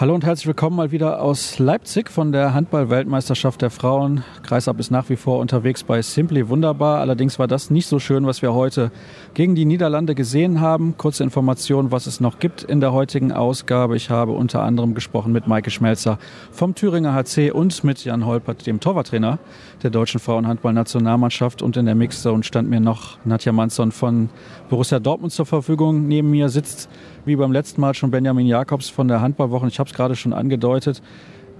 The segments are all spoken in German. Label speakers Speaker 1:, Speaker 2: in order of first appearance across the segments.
Speaker 1: Hallo und herzlich willkommen mal wieder aus Leipzig von der Handball-Weltmeisterschaft der Frauen. Kreisab ist nach wie vor unterwegs bei Simply Wunderbar. Allerdings war das nicht so schön, was wir heute gegen die Niederlande gesehen haben. Kurze Information, was es noch gibt in der heutigen Ausgabe. Ich habe unter anderem gesprochen mit Maike Schmelzer vom Thüringer HC und mit Jan Holpert, dem Torwarttrainer der deutschen Frauenhandball-Nationalmannschaft. Und in der Mixzone stand mir noch Nadja Manson von Borussia Dortmund zur Verfügung. Neben mir sitzt wie beim letzten Mal schon Benjamin Jakobs von der Handballwoche. Ich habe es gerade schon angedeutet.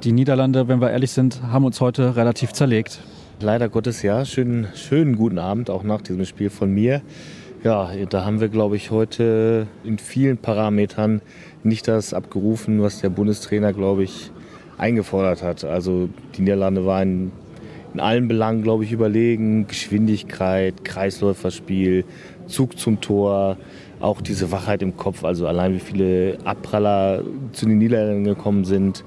Speaker 1: Die Niederlande, wenn wir ehrlich sind, haben uns heute relativ zerlegt.
Speaker 2: Leider Gottes ja. Schönen, schönen guten Abend auch nach diesem Spiel von mir. Ja, da haben wir, glaube ich, heute in vielen Parametern nicht das abgerufen, was der Bundestrainer, glaube ich, eingefordert hat. Also die Niederlande waren in allen Belangen, glaube ich, überlegen. Geschwindigkeit, Kreisläuferspiel, Zug zum Tor, auch diese Wachheit im Kopf, also allein wie viele Abpraller zu den Niederländern gekommen sind.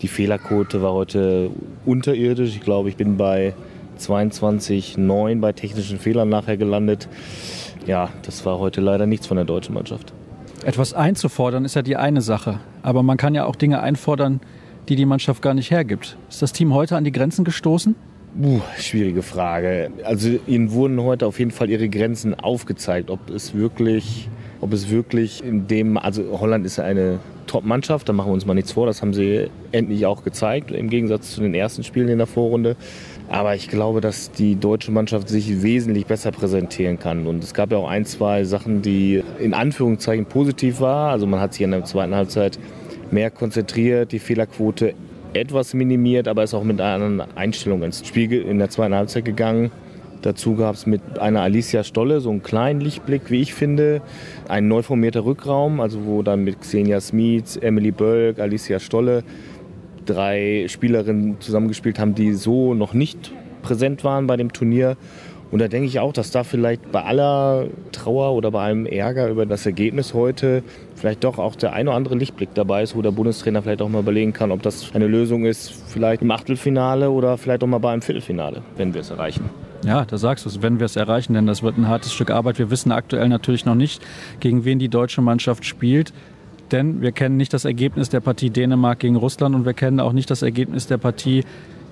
Speaker 2: Die Fehlerquote war heute unterirdisch. Ich glaube, ich bin bei 22,9 bei technischen Fehlern nachher gelandet. Ja, das war heute leider nichts von der deutschen Mannschaft.
Speaker 1: Etwas einzufordern ist ja die eine Sache. Aber man kann ja auch Dinge einfordern, die die Mannschaft gar nicht hergibt. Ist das Team heute an die Grenzen gestoßen?
Speaker 2: Uh, schwierige Frage. Also ihnen wurden heute auf jeden Fall ihre Grenzen aufgezeigt. Ob es wirklich, ob es wirklich in dem, also Holland ist eine Top-Mannschaft, da machen wir uns mal nichts vor. Das haben sie endlich auch gezeigt, im Gegensatz zu den ersten Spielen in der Vorrunde. Aber ich glaube, dass die deutsche Mannschaft sich wesentlich besser präsentieren kann. Und es gab ja auch ein, zwei Sachen, die in Anführungszeichen positiv waren. Also man hat sich in der zweiten Halbzeit mehr konzentriert, die Fehlerquote etwas minimiert, aber ist auch mit einer anderen Einstellung ins Spiel in der zweiten Halbzeit gegangen. Dazu gab es mit einer Alicia Stolle so einen kleinen Lichtblick, wie ich finde. Ein neu formierter Rückraum, also wo dann mit Xenia Smith, Emily Bölk, Alicia Stolle drei Spielerinnen zusammengespielt haben, die so noch nicht präsent waren bei dem Turnier. Und da denke ich auch, dass da vielleicht bei aller Trauer oder bei allem Ärger über das Ergebnis heute vielleicht doch auch der ein oder andere Lichtblick dabei ist, wo der Bundestrainer vielleicht auch mal überlegen kann, ob das eine Lösung ist, vielleicht im Achtelfinale oder vielleicht auch mal beim Viertelfinale, wenn wir es erreichen.
Speaker 1: Ja, da sagst du es, wenn wir es erreichen, denn das wird ein hartes Stück Arbeit. Wir wissen aktuell natürlich noch nicht, gegen wen die deutsche Mannschaft spielt. Denn wir kennen nicht das Ergebnis der Partie Dänemark gegen Russland und wir kennen auch nicht das Ergebnis der Partie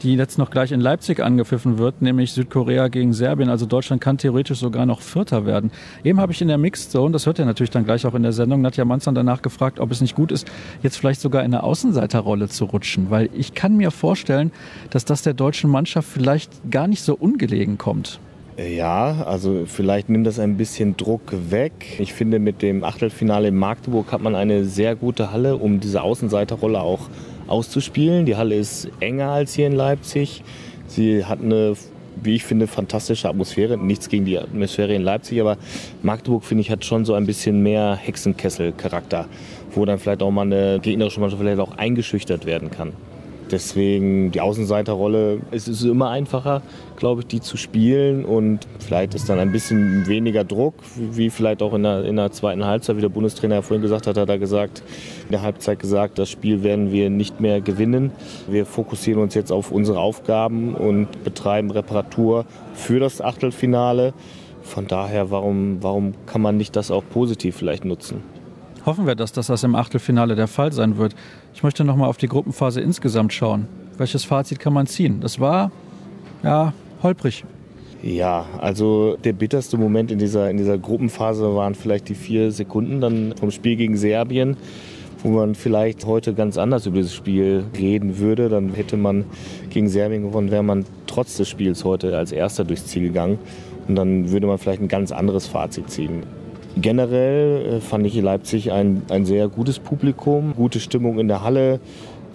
Speaker 1: die jetzt noch gleich in Leipzig angepfiffen wird, nämlich Südkorea gegen Serbien. Also Deutschland kann theoretisch sogar noch Vierter werden. Eben habe ich in der Mixed Zone, das hört ihr natürlich dann gleich auch in der Sendung, Nadja Manzan danach gefragt, ob es nicht gut ist, jetzt vielleicht sogar in eine Außenseiterrolle zu rutschen. Weil ich kann mir vorstellen, dass das der deutschen Mannschaft vielleicht gar nicht so ungelegen kommt.
Speaker 2: Ja, also vielleicht nimmt das ein bisschen Druck weg. Ich finde, mit dem Achtelfinale in Magdeburg hat man eine sehr gute Halle, um diese Außenseiterrolle auch auszuspielen. Die Halle ist enger als hier in Leipzig. Sie hat eine, wie ich finde, fantastische Atmosphäre. Nichts gegen die Atmosphäre in Leipzig, aber Magdeburg, finde ich, hat schon so ein bisschen mehr Hexenkessel-Charakter, wo dann vielleicht auch mal eine gegnerische Mannschaft vielleicht auch eingeschüchtert werden kann. Deswegen die Außenseiterrolle, es ist immer einfacher, glaube ich, die zu spielen und vielleicht ist dann ein bisschen weniger Druck, wie vielleicht auch in der, in der zweiten Halbzeit, wie der Bundestrainer ja vorhin gesagt hat, hat er gesagt, in der Halbzeit gesagt, das Spiel werden wir nicht mehr gewinnen. Wir fokussieren uns jetzt auf unsere Aufgaben und betreiben Reparatur für das Achtelfinale. Von daher, warum, warum kann man nicht das auch positiv vielleicht nutzen?
Speaker 1: Hoffen wir, dass das im Achtelfinale der Fall sein wird. Ich möchte noch mal auf die Gruppenphase insgesamt schauen. Welches Fazit kann man ziehen? Das war ja holprig.
Speaker 2: Ja, also der bitterste Moment in dieser, in dieser Gruppenphase waren vielleicht die vier Sekunden dann vom Spiel gegen Serbien, wo man vielleicht heute ganz anders über dieses Spiel reden würde. Dann hätte man gegen Serbien gewonnen, wäre man trotz des Spiels heute als Erster durchs Ziel gegangen. Und dann würde man vielleicht ein ganz anderes Fazit ziehen. Generell äh, fand ich in Leipzig ein, ein sehr gutes Publikum, gute Stimmung in der Halle.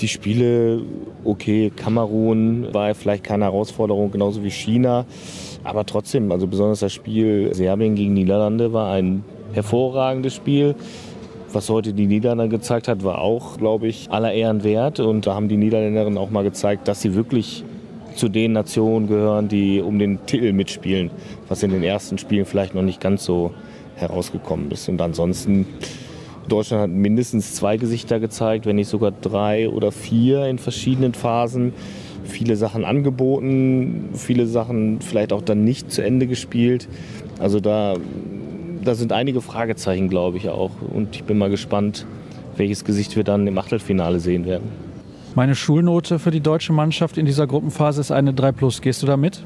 Speaker 2: Die Spiele, okay, Kamerun war vielleicht keine Herausforderung, genauso wie China. Aber trotzdem, also besonders das Spiel Serbien gegen Niederlande war ein hervorragendes Spiel. Was heute die Niederlande gezeigt hat, war auch, glaube ich, aller Ehren wert. Und da haben die Niederländerinnen auch mal gezeigt, dass sie wirklich zu den Nationen gehören, die um den Titel mitspielen, was in den ersten Spielen vielleicht noch nicht ganz so herausgekommen ist. Und ansonsten, Deutschland hat mindestens zwei Gesichter gezeigt, wenn nicht sogar drei oder vier in verschiedenen Phasen. Viele Sachen angeboten, viele Sachen vielleicht auch dann nicht zu Ende gespielt. Also da, da sind einige Fragezeichen, glaube ich auch. Und ich bin mal gespannt, welches Gesicht wir dann im Achtelfinale sehen werden.
Speaker 1: Meine Schulnote für die deutsche Mannschaft in dieser Gruppenphase ist eine 3 plus. Gehst du da mit?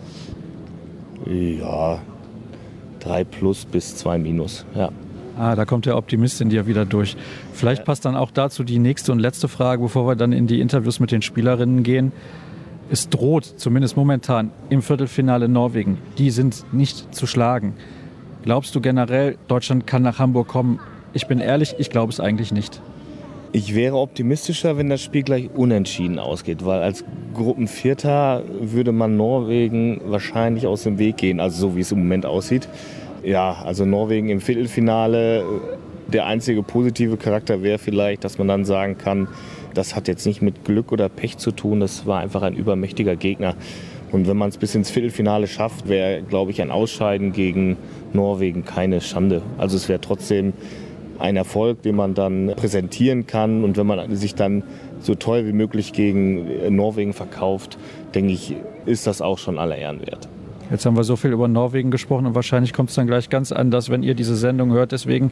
Speaker 2: Ja, 3 plus bis 2 minus, ja.
Speaker 1: Ah, da kommt der Optimist in dir wieder durch. Vielleicht passt dann auch dazu die nächste und letzte Frage, bevor wir dann in die Interviews mit den Spielerinnen gehen. Es droht, zumindest momentan, im Viertelfinale Norwegen. Die sind nicht zu schlagen. Glaubst du generell, Deutschland kann nach Hamburg kommen? Ich bin ehrlich, ich glaube es eigentlich nicht.
Speaker 2: Ich wäre optimistischer, wenn das Spiel gleich unentschieden ausgeht, weil als Gruppenvierter würde man Norwegen wahrscheinlich aus dem Weg gehen, also so wie es im Moment aussieht. Ja, also Norwegen im Viertelfinale. Der einzige positive Charakter wäre vielleicht, dass man dann sagen kann, das hat jetzt nicht mit Glück oder Pech zu tun, das war einfach ein übermächtiger Gegner. Und wenn man es bis ins Viertelfinale schafft, wäre, glaube ich, ein Ausscheiden gegen Norwegen keine Schande. Also es wäre trotzdem ein Erfolg, den man dann präsentieren kann. Und wenn man sich dann so toll wie möglich gegen Norwegen verkauft, denke ich, ist das auch schon aller Ehren wert.
Speaker 1: Jetzt haben wir so viel über Norwegen gesprochen und wahrscheinlich kommt es dann gleich ganz anders, wenn ihr diese Sendung hört. Deswegen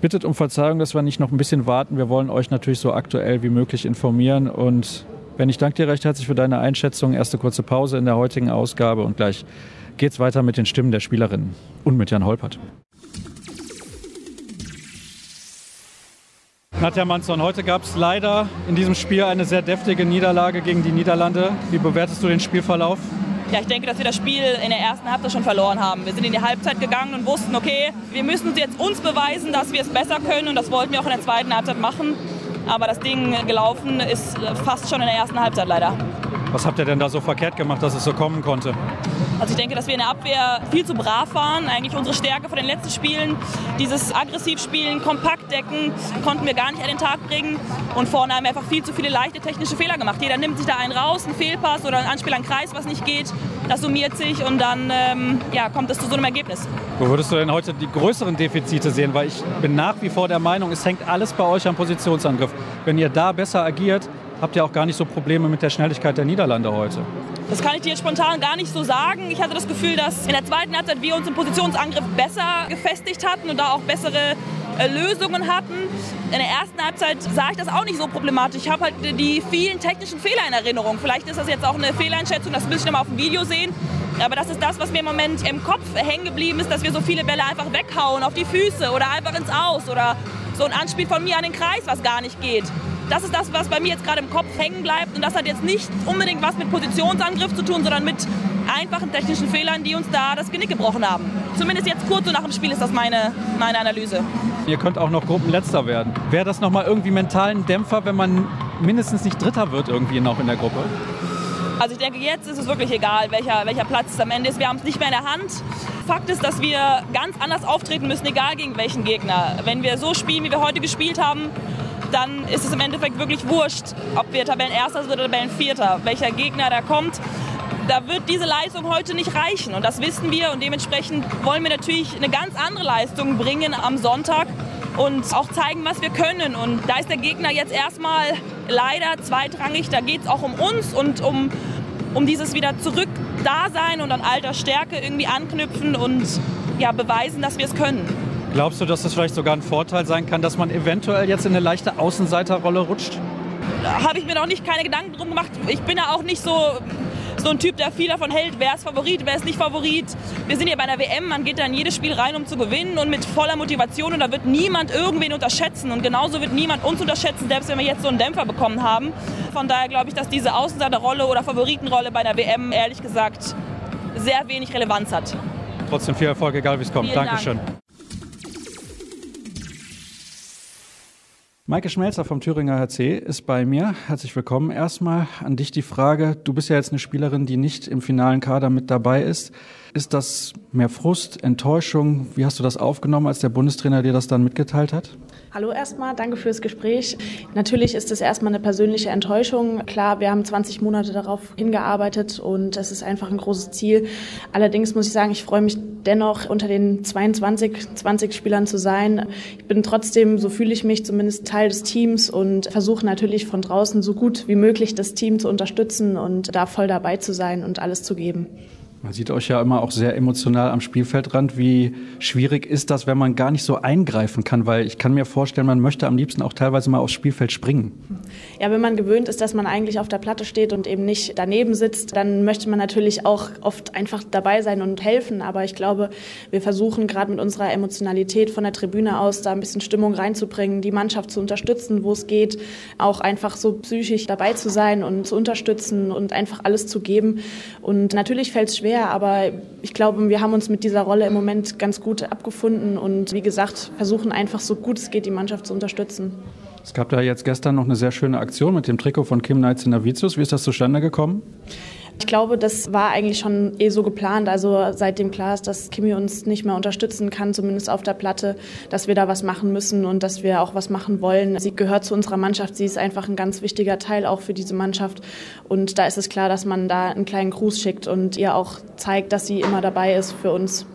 Speaker 1: bittet um Verzeihung, dass wir nicht noch ein bisschen warten. Wir wollen euch natürlich so aktuell wie möglich informieren. Und Ben, ich danke dir recht herzlich für deine Einschätzung. Erste kurze Pause in der heutigen Ausgabe und gleich geht's weiter mit den Stimmen der Spielerinnen und mit Jan Holpert. Nadja Manson, heute gab es leider in diesem Spiel eine sehr deftige Niederlage gegen die Niederlande. Wie bewertest du den Spielverlauf?
Speaker 3: Ja, ich denke, dass wir das Spiel in der ersten Halbzeit schon verloren haben. Wir sind in die Halbzeit gegangen und wussten, okay, wir müssen jetzt uns beweisen, dass wir es besser können und das wollten wir auch in der zweiten Halbzeit machen. Aber das Ding gelaufen ist fast schon in der ersten Halbzeit leider.
Speaker 1: Was habt ihr denn da so verkehrt gemacht, dass es so kommen konnte?
Speaker 3: Also ich denke, dass wir in der Abwehr viel zu brav waren. Eigentlich unsere Stärke von den letzten Spielen, dieses Aggressivspielen, kompakt decken, konnten wir gar nicht an den Tag bringen. Und vorne haben wir einfach viel zu viele leichte technische Fehler gemacht. Jeder nimmt sich da einen raus, einen Fehlpass oder ein Anspiel an Kreis, was nicht geht. Das summiert sich und dann ähm, ja, kommt es zu so einem Ergebnis.
Speaker 1: Wo würdest du denn heute die größeren Defizite sehen? Weil ich bin nach wie vor der Meinung, es hängt alles bei euch am Positionsangriff. Wenn ihr da besser agiert, habt ihr auch gar nicht so Probleme mit der Schnelligkeit der Niederlande heute.
Speaker 3: Das kann ich dir spontan gar nicht so sagen. Ich hatte das Gefühl, dass in der zweiten Halbzeit wir uns im Positionsangriff besser gefestigt hatten und da auch bessere äh, Lösungen hatten. In der ersten Halbzeit sah ich das auch nicht so problematisch. Ich habe halt die vielen technischen Fehler in Erinnerung. Vielleicht ist das jetzt auch eine Fehleinschätzung, das müsste ich nochmal auf dem Video sehen. Aber das ist das, was mir im Moment im Kopf hängen geblieben ist, dass wir so viele Bälle einfach weghauen auf die Füße oder einfach ins Aus oder so ein Anspiel von mir an den Kreis, was gar nicht geht das ist das, was bei mir jetzt gerade im Kopf hängen bleibt. Und das hat jetzt nicht unbedingt was mit Positionsangriff zu tun, sondern mit einfachen technischen Fehlern, die uns da das Genick gebrochen haben. Zumindest jetzt kurz so nach dem Spiel ist das meine, meine Analyse.
Speaker 1: Ihr könnt auch noch Gruppenletzter werden. Wäre das nochmal irgendwie mentalen Dämpfer, wenn man mindestens nicht Dritter wird irgendwie noch in der Gruppe?
Speaker 3: Also ich denke, jetzt ist es wirklich egal, welcher, welcher Platz es am Ende ist. Wir haben es nicht mehr in der Hand. Fakt ist, dass wir ganz anders auftreten müssen, egal gegen welchen Gegner. Wenn wir so spielen, wie wir heute gespielt haben, dann ist es im Endeffekt wirklich wurscht, ob wir Tabellenerster sind oder Tabellenvierter, welcher Gegner da kommt. Da wird diese Leistung heute nicht reichen und das wissen wir und dementsprechend wollen wir natürlich eine ganz andere Leistung bringen am Sonntag und auch zeigen, was wir können. Und da ist der Gegner jetzt erstmal leider zweitrangig. Da geht es auch um uns und um, um dieses wieder zurück Dasein und an alter Stärke irgendwie anknüpfen und ja, beweisen, dass wir es können.
Speaker 1: Glaubst du, dass das vielleicht sogar ein Vorteil sein kann, dass man eventuell jetzt in eine leichte Außenseiterrolle rutscht?
Speaker 3: Da habe ich mir noch nicht keine Gedanken drum gemacht. Ich bin ja auch nicht so, so ein Typ, der viel davon hält, wer ist Favorit, wer ist nicht Favorit. Wir sind ja bei einer WM, man geht da in jedes Spiel rein, um zu gewinnen und mit voller Motivation und da wird niemand irgendwen unterschätzen und genauso wird niemand uns unterschätzen, selbst wenn wir jetzt so einen Dämpfer bekommen haben. Von daher glaube ich, dass diese Außenseiterrolle oder Favoritenrolle bei einer WM ehrlich gesagt sehr wenig Relevanz hat.
Speaker 1: Trotzdem viel Erfolg, egal wie es kommt. Vielen Dankeschön. Dank. Maike Schmelzer vom Thüringer HC ist bei mir. Herzlich willkommen. Erstmal an dich die Frage, du bist ja jetzt eine Spielerin, die nicht im finalen Kader mit dabei ist. Ist das mehr Frust, Enttäuschung? Wie hast du das aufgenommen, als der Bundestrainer dir das dann mitgeteilt hat?
Speaker 4: Hallo erstmal, danke fürs Gespräch. Natürlich ist es erstmal eine persönliche Enttäuschung. Klar, wir haben 20 Monate darauf hingearbeitet und es ist einfach ein großes Ziel. Allerdings muss ich sagen, ich freue mich dennoch unter den 22, 20 Spielern zu sein. Ich bin trotzdem, so fühle ich mich, zumindest Teil des Teams und versuche natürlich von draußen so gut wie möglich das Team zu unterstützen und da voll dabei zu sein und alles zu geben.
Speaker 1: Man sieht euch ja immer auch sehr emotional am Spielfeldrand. Wie schwierig ist das, wenn man gar nicht so eingreifen kann? Weil ich kann mir vorstellen, man möchte am liebsten auch teilweise mal aufs Spielfeld springen.
Speaker 4: Ja, wenn man gewöhnt ist, dass man eigentlich auf der Platte steht und eben nicht daneben sitzt, dann möchte man natürlich auch oft einfach dabei sein und helfen. Aber ich glaube, wir versuchen gerade mit unserer Emotionalität von der Tribüne aus da ein bisschen Stimmung reinzubringen, die Mannschaft zu unterstützen, wo es geht, auch einfach so psychisch dabei zu sein und zu unterstützen und einfach alles zu geben. Und natürlich fällt es schwer, schwer, aber ich glaube, wir haben uns mit dieser Rolle im Moment ganz gut abgefunden und wie gesagt, versuchen einfach so gut es geht, die Mannschaft zu unterstützen.
Speaker 1: Es gab da jetzt gestern noch eine sehr schöne Aktion mit dem Trikot von Kim Knights in Navicius. Wie ist das zustande gekommen?
Speaker 4: Ich glaube, das war eigentlich schon eh so geplant. Also seitdem klar ist, dass Kimi uns nicht mehr unterstützen kann, zumindest auf der Platte, dass wir da was machen müssen und dass wir auch was machen wollen. Sie gehört zu unserer Mannschaft. Sie ist einfach ein ganz wichtiger Teil auch für diese Mannschaft. Und da ist es klar, dass man da einen kleinen Gruß schickt und ihr auch zeigt, dass sie immer dabei ist für uns.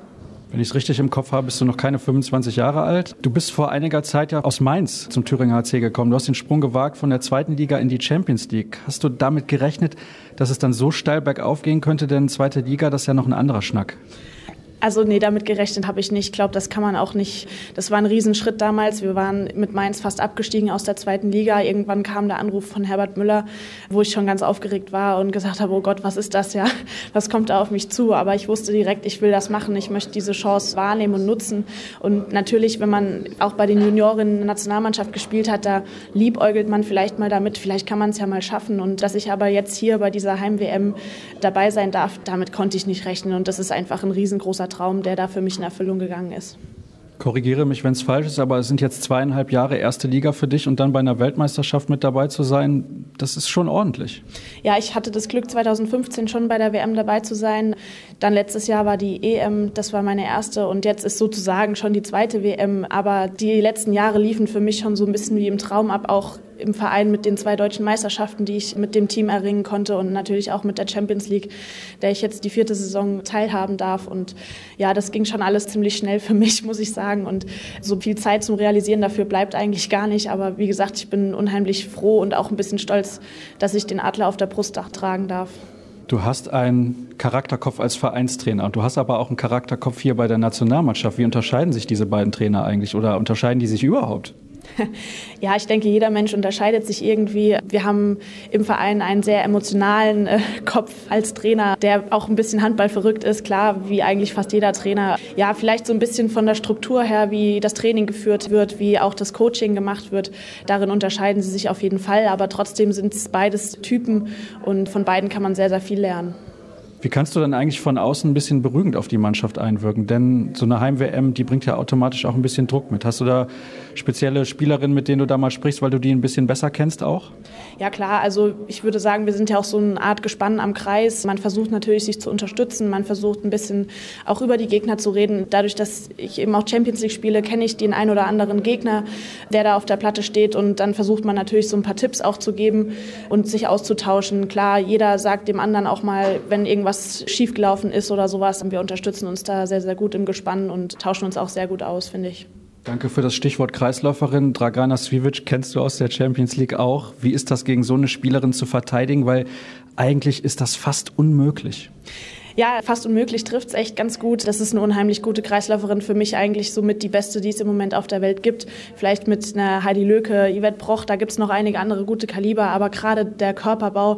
Speaker 1: Wenn ich es richtig im Kopf habe, bist du noch keine 25 Jahre alt. Du bist vor einiger Zeit ja aus Mainz zum Thüringer HC gekommen. Du hast den Sprung gewagt von der zweiten Liga in die Champions League. Hast du damit gerechnet, dass es dann so steil bergauf gehen könnte? Denn zweite Liga, das ist ja noch ein anderer Schnack.
Speaker 4: Also nee, damit gerechnet habe ich nicht. Ich glaube, das kann man auch nicht. Das war ein Riesenschritt damals. Wir waren mit Mainz fast abgestiegen aus der zweiten Liga. Irgendwann kam der Anruf von Herbert Müller, wo ich schon ganz aufgeregt war und gesagt habe, oh Gott, was ist das ja? Was kommt da auf mich zu? Aber ich wusste direkt, ich will das machen. Ich möchte diese Chance wahrnehmen und nutzen. Und natürlich, wenn man auch bei den Juniorinnen in der Nationalmannschaft gespielt hat, da liebäugelt man vielleicht mal damit. Vielleicht kann man es ja mal schaffen. Und dass ich aber jetzt hier bei dieser Heim-WM dabei sein darf, damit konnte ich nicht rechnen. Und das ist einfach ein riesengroßer Traum, der da für mich in Erfüllung gegangen ist.
Speaker 1: Korrigiere mich, wenn es falsch ist, aber es sind jetzt zweieinhalb Jahre erste Liga für dich und dann bei einer Weltmeisterschaft mit dabei zu sein, das ist schon ordentlich.
Speaker 4: Ja, ich hatte das Glück, 2015 schon bei der WM dabei zu sein. Dann letztes Jahr war die EM, das war meine erste und jetzt ist sozusagen schon die zweite WM. Aber die letzten Jahre liefen für mich schon so ein bisschen wie im Traum ab, auch im Verein mit den zwei deutschen Meisterschaften, die ich mit dem Team erringen konnte und natürlich auch mit der Champions League, der ich jetzt die vierte Saison teilhaben darf. Und ja, das ging schon alles ziemlich schnell für mich, muss ich sagen. Und so viel Zeit zum Realisieren dafür bleibt eigentlich gar nicht. Aber wie gesagt, ich bin unheimlich froh und auch ein bisschen stolz, dass ich den Adler auf der Brust tragen darf.
Speaker 1: Du hast einen Charakterkopf als Vereinstrainer und du hast aber auch einen Charakterkopf hier bei der Nationalmannschaft. Wie unterscheiden sich diese beiden Trainer eigentlich oder unterscheiden die sich überhaupt?
Speaker 4: Ja, ich denke, jeder Mensch unterscheidet sich irgendwie. Wir haben im Verein einen sehr emotionalen äh, Kopf als Trainer, der auch ein bisschen Handball verrückt ist, klar, wie eigentlich fast jeder Trainer. Ja, vielleicht so ein bisschen von der Struktur her, wie das Training geführt wird, wie auch das Coaching gemacht wird. Darin unterscheiden sie sich auf jeden Fall, aber trotzdem sind es beides Typen und von beiden kann man sehr, sehr viel lernen.
Speaker 1: Wie kannst du dann eigentlich von außen ein bisschen beruhigend auf die Mannschaft einwirken? Denn so eine Heim-WM, die bringt ja automatisch auch ein bisschen Druck mit. Hast du da spezielle Spielerinnen, mit denen du da mal sprichst, weil du die ein bisschen besser kennst auch?
Speaker 4: Ja klar, also ich würde sagen, wir sind ja auch so eine Art Gespann am Kreis. Man versucht natürlich, sich zu unterstützen. Man versucht ein bisschen auch über die Gegner zu reden. Dadurch, dass ich eben auch Champions League spiele, kenne ich den einen oder anderen Gegner, der da auf der Platte steht. Und dann versucht man natürlich so ein paar Tipps auch zu geben und sich auszutauschen. Klar, jeder sagt dem anderen auch mal, wenn irgendwas was schiefgelaufen ist oder sowas. Und wir unterstützen uns da sehr, sehr gut im Gespann und tauschen uns auch sehr gut aus, finde ich.
Speaker 1: Danke für das Stichwort Kreisläuferin. Dragana Svivic kennst du aus der Champions League auch. Wie ist das gegen so eine Spielerin zu verteidigen? Weil eigentlich ist das fast unmöglich.
Speaker 4: Ja, fast unmöglich trifft es echt ganz gut. Das ist eine unheimlich gute Kreisläuferin. Für mich eigentlich somit die beste, die es im Moment auf der Welt gibt. Vielleicht mit einer Heidi Löke, Yvette Broch, da gibt es noch einige andere gute Kaliber. Aber gerade der Körperbau,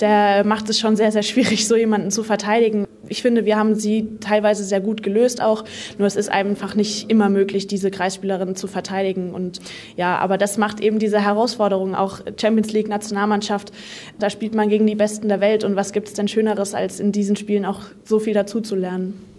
Speaker 4: der macht es schon sehr, sehr schwierig, so jemanden zu verteidigen ich finde, wir haben sie teilweise sehr gut gelöst auch. Nur es ist einfach nicht immer möglich, diese Kreisspielerin zu verteidigen. Und ja, aber das macht eben diese Herausforderung auch Champions League Nationalmannschaft. Da spielt man gegen die Besten der Welt. Und was gibt es denn Schöneres, als in diesen Spielen auch so viel dazu zu lernen?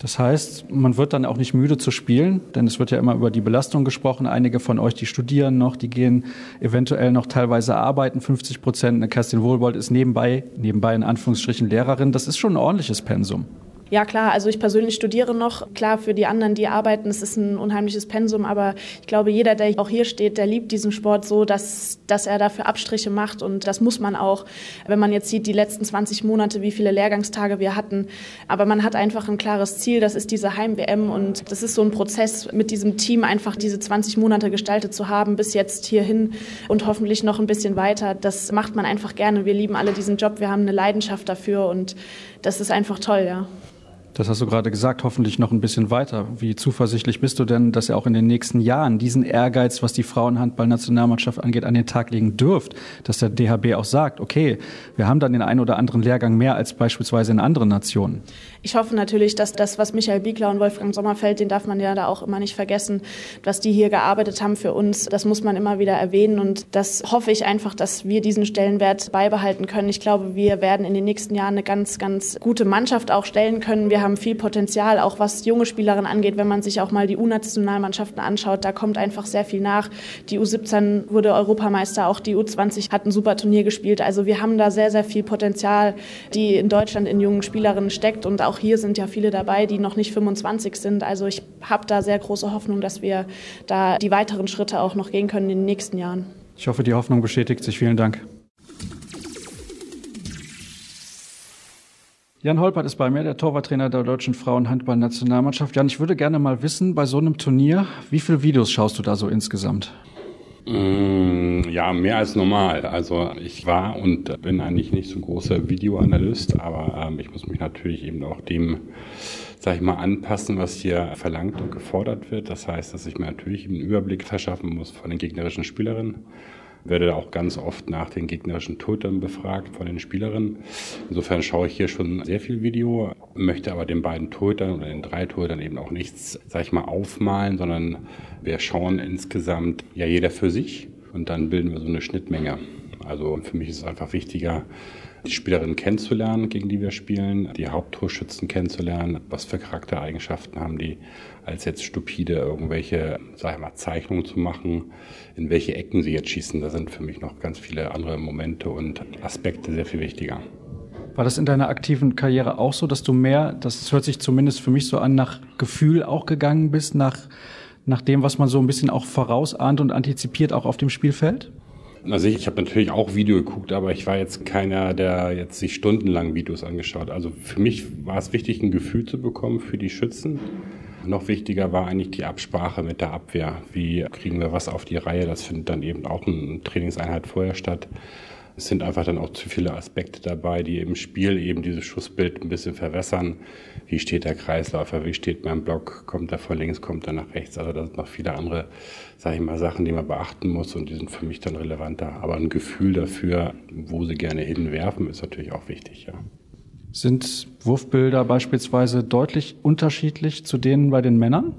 Speaker 1: Das heißt, man wird dann auch nicht müde zu spielen, denn es wird ja immer über die Belastung gesprochen. Einige von euch, die studieren noch, die gehen eventuell noch teilweise arbeiten, 50 Prozent. Kerstin Wohlbold ist nebenbei, nebenbei in Anführungsstrichen Lehrerin. Das ist schon ein ordentliches Pensum.
Speaker 4: Ja, klar. Also ich persönlich studiere noch. Klar, für die anderen, die arbeiten, es ist ein unheimliches Pensum. Aber ich glaube, jeder, der auch hier steht, der liebt diesen Sport so, dass, dass er dafür Abstriche macht. Und das muss man auch, wenn man jetzt sieht, die letzten 20 Monate, wie viele Lehrgangstage wir hatten. Aber man hat einfach ein klares Ziel. Das ist diese Heim-WM. Und das ist so ein Prozess, mit diesem Team einfach diese 20 Monate gestaltet zu haben, bis jetzt hierhin und hoffentlich noch ein bisschen weiter. Das macht man einfach gerne. Wir lieben alle diesen Job. Wir haben eine Leidenschaft dafür. Und das ist einfach toll, ja.
Speaker 1: Das hast du gerade gesagt, hoffentlich noch ein bisschen weiter. Wie zuversichtlich bist du denn, dass ihr auch in den nächsten Jahren diesen Ehrgeiz, was die Frauenhandball-Nationalmannschaft angeht, an den Tag legen dürft? Dass der DHB auch sagt, okay, wir haben dann den einen oder anderen Lehrgang mehr als beispielsweise in anderen Nationen.
Speaker 4: Ich hoffe natürlich, dass das, was Michael Biegler und Wolfgang Sommerfeld, den darf man ja da auch immer nicht vergessen, was die hier gearbeitet haben für uns, das muss man immer wieder erwähnen. Und das hoffe ich einfach, dass wir diesen Stellenwert beibehalten können. Ich glaube, wir werden in den nächsten Jahren eine ganz, ganz gute Mannschaft auch stellen können. Wir haben viel Potenzial, auch was junge Spielerinnen angeht. Wenn man sich auch mal die U-Nationalmannschaften anschaut, da kommt einfach sehr viel nach. Die U17 wurde Europameister, auch die U20 hat ein super Turnier gespielt. Also wir haben da sehr, sehr viel Potenzial, die in Deutschland in jungen Spielerinnen steckt und auch hier sind ja viele dabei, die noch nicht 25 sind. Also ich habe da sehr große Hoffnung, dass wir da die weiteren Schritte auch noch gehen können in den nächsten Jahren.
Speaker 1: Ich hoffe, die Hoffnung bestätigt sich. Vielen Dank. Jan Holpert ist bei mir, der Torwarttrainer der deutschen Frauenhandball-Nationalmannschaft. Jan, ich würde gerne mal wissen, bei so einem Turnier, wie viele Videos schaust du da so insgesamt?
Speaker 5: Mm, ja, mehr als normal. Also ich war und bin eigentlich nicht so großer Videoanalyst, aber ähm, ich muss mich natürlich eben auch dem, sag ich mal, anpassen, was hier verlangt und gefordert wird. Das heißt, dass ich mir natürlich einen Überblick verschaffen muss von den gegnerischen Spielerinnen werde auch ganz oft nach den gegnerischen Torhütern befragt von den Spielerinnen. Insofern schaue ich hier schon sehr viel Video, möchte aber den beiden Torhütern oder den drei Torhütern eben auch nichts, sag ich mal, aufmalen, sondern wir schauen insgesamt ja jeder für sich und dann bilden wir so eine Schnittmenge. Also für mich ist es einfach wichtiger, die Spielerinnen kennenzulernen, gegen die wir spielen, die Haupttorschützen kennenzulernen, was für Charaktereigenschaften haben die, als jetzt stupide irgendwelche, sag ich mal, Zeichnungen zu machen, in welche Ecken sie jetzt schießen. Da sind für mich noch ganz viele andere Momente und Aspekte sehr viel wichtiger.
Speaker 1: War das in deiner aktiven Karriere auch so, dass du mehr, das hört sich zumindest für mich so an, nach Gefühl auch gegangen bist, nach, nach dem, was man so ein bisschen auch vorausahnt und antizipiert auch auf dem Spielfeld?
Speaker 5: Also ich, ich habe natürlich auch Video geguckt, aber ich war jetzt keiner, der jetzt sich stundenlang Videos angeschaut. Also für mich war es wichtig, ein Gefühl zu bekommen für die Schützen. Noch wichtiger war eigentlich die Absprache mit der Abwehr. Wie kriegen wir was auf die Reihe? Das findet dann eben auch eine Trainingseinheit vorher statt. Es sind einfach dann auch zu viele Aspekte dabei, die im Spiel eben dieses Schussbild ein bisschen verwässern. Wie steht der Kreisläufer? Wie steht mein Block? Kommt er von links? Kommt er nach rechts? Also da sind noch viele andere, sage ich mal, Sachen, die man beachten muss und die sind für mich dann relevanter. Aber ein Gefühl dafür, wo sie gerne hinwerfen, ist natürlich auch wichtig, ja.
Speaker 1: Sind Wurfbilder beispielsweise deutlich unterschiedlich zu denen bei den Männern?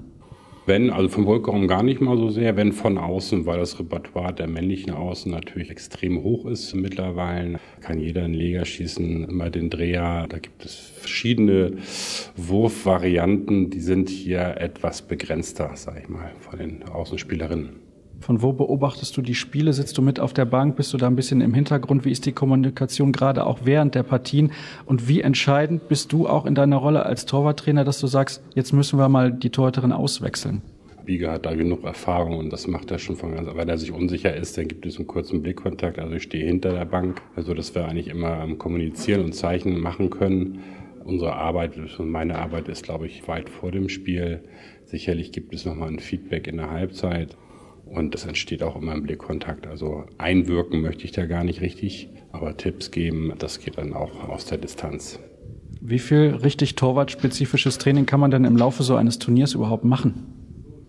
Speaker 5: Wenn, also vom Wollkorn gar nicht mal so sehr, wenn von außen, weil das Repertoire der männlichen Außen natürlich extrem hoch ist mittlerweile. Kann jeder einen Leger schießen, immer den Dreher. Da gibt es verschiedene Wurfvarianten, die sind hier etwas begrenzter, sag ich mal, von den Außenspielerinnen.
Speaker 1: Von wo beobachtest du die Spiele? Sitzt du mit auf der Bank? Bist du da ein bisschen im Hintergrund? Wie ist die Kommunikation gerade auch während der Partien? Und wie entscheidend bist du auch in deiner Rolle als Torwarttrainer, dass du sagst, jetzt müssen wir mal die Torhüterin auswechseln?
Speaker 5: Bieger hat da genug Erfahrung und das macht er schon von ganz, wenn er sich unsicher ist, dann gibt es einen kurzen Blickkontakt. Also ich stehe hinter der Bank, also dass wir eigentlich immer kommunizieren und Zeichen machen können. Unsere Arbeit, meine Arbeit ist, glaube ich, weit vor dem Spiel. Sicherlich gibt es nochmal ein Feedback in der Halbzeit. Und das entsteht auch immer im Blickkontakt. Also einwirken möchte ich da gar nicht richtig, aber Tipps geben, das geht dann auch aus der Distanz.
Speaker 1: Wie viel richtig torwartspezifisches Training kann man denn im Laufe so eines Turniers überhaupt machen?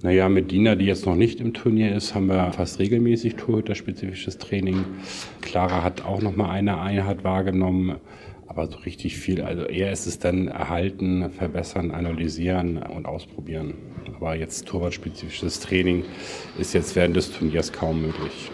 Speaker 5: Naja, mit Dina, die jetzt noch nicht im Turnier ist, haben wir fast regelmäßig Torhüter-spezifisches Training. Clara hat auch noch mal eine Einheit wahrgenommen, aber so richtig viel. Also eher ist es dann erhalten, verbessern, analysieren und ausprobieren. Aber jetzt torwartspezifisches Training ist jetzt während des Turniers kaum möglich.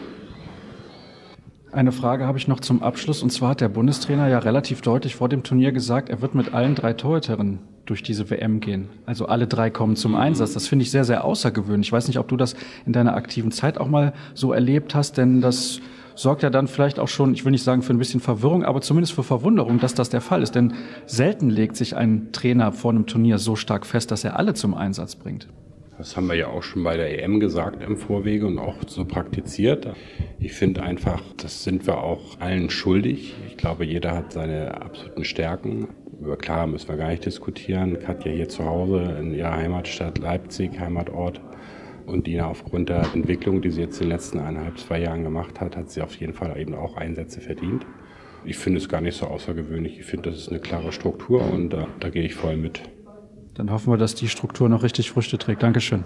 Speaker 1: Eine Frage habe ich noch zum Abschluss. Und zwar hat der Bundestrainer ja relativ deutlich vor dem Turnier gesagt, er wird mit allen drei Torhüterinnen durch diese WM gehen. Also alle drei kommen zum Einsatz. Das finde ich sehr, sehr außergewöhnlich. Ich weiß nicht, ob du das in deiner aktiven Zeit auch mal so erlebt hast, denn das sorgt ja dann vielleicht auch schon, ich will nicht sagen für ein bisschen Verwirrung, aber zumindest für Verwunderung, dass das der Fall ist. Denn selten legt sich ein Trainer vor einem Turnier so stark fest, dass er alle zum Einsatz bringt.
Speaker 5: Das haben wir ja auch schon bei der EM gesagt im Vorwege und auch so praktiziert. Ich finde einfach, das sind wir auch allen schuldig. Ich glaube, jeder hat seine absoluten Stärken. Über klar müssen wir gar nicht diskutieren. Katja hier zu Hause in ihrer Heimatstadt Leipzig, Heimatort. Und Dina aufgrund der Entwicklung, die sie jetzt in den letzten eineinhalb, zwei Jahren gemacht hat, hat sie auf jeden Fall eben auch Einsätze verdient. Ich finde es gar nicht so außergewöhnlich. Ich finde, das ist eine klare Struktur und da, da gehe ich voll mit.
Speaker 1: Dann hoffen wir, dass die Struktur noch richtig Früchte trägt. Dankeschön.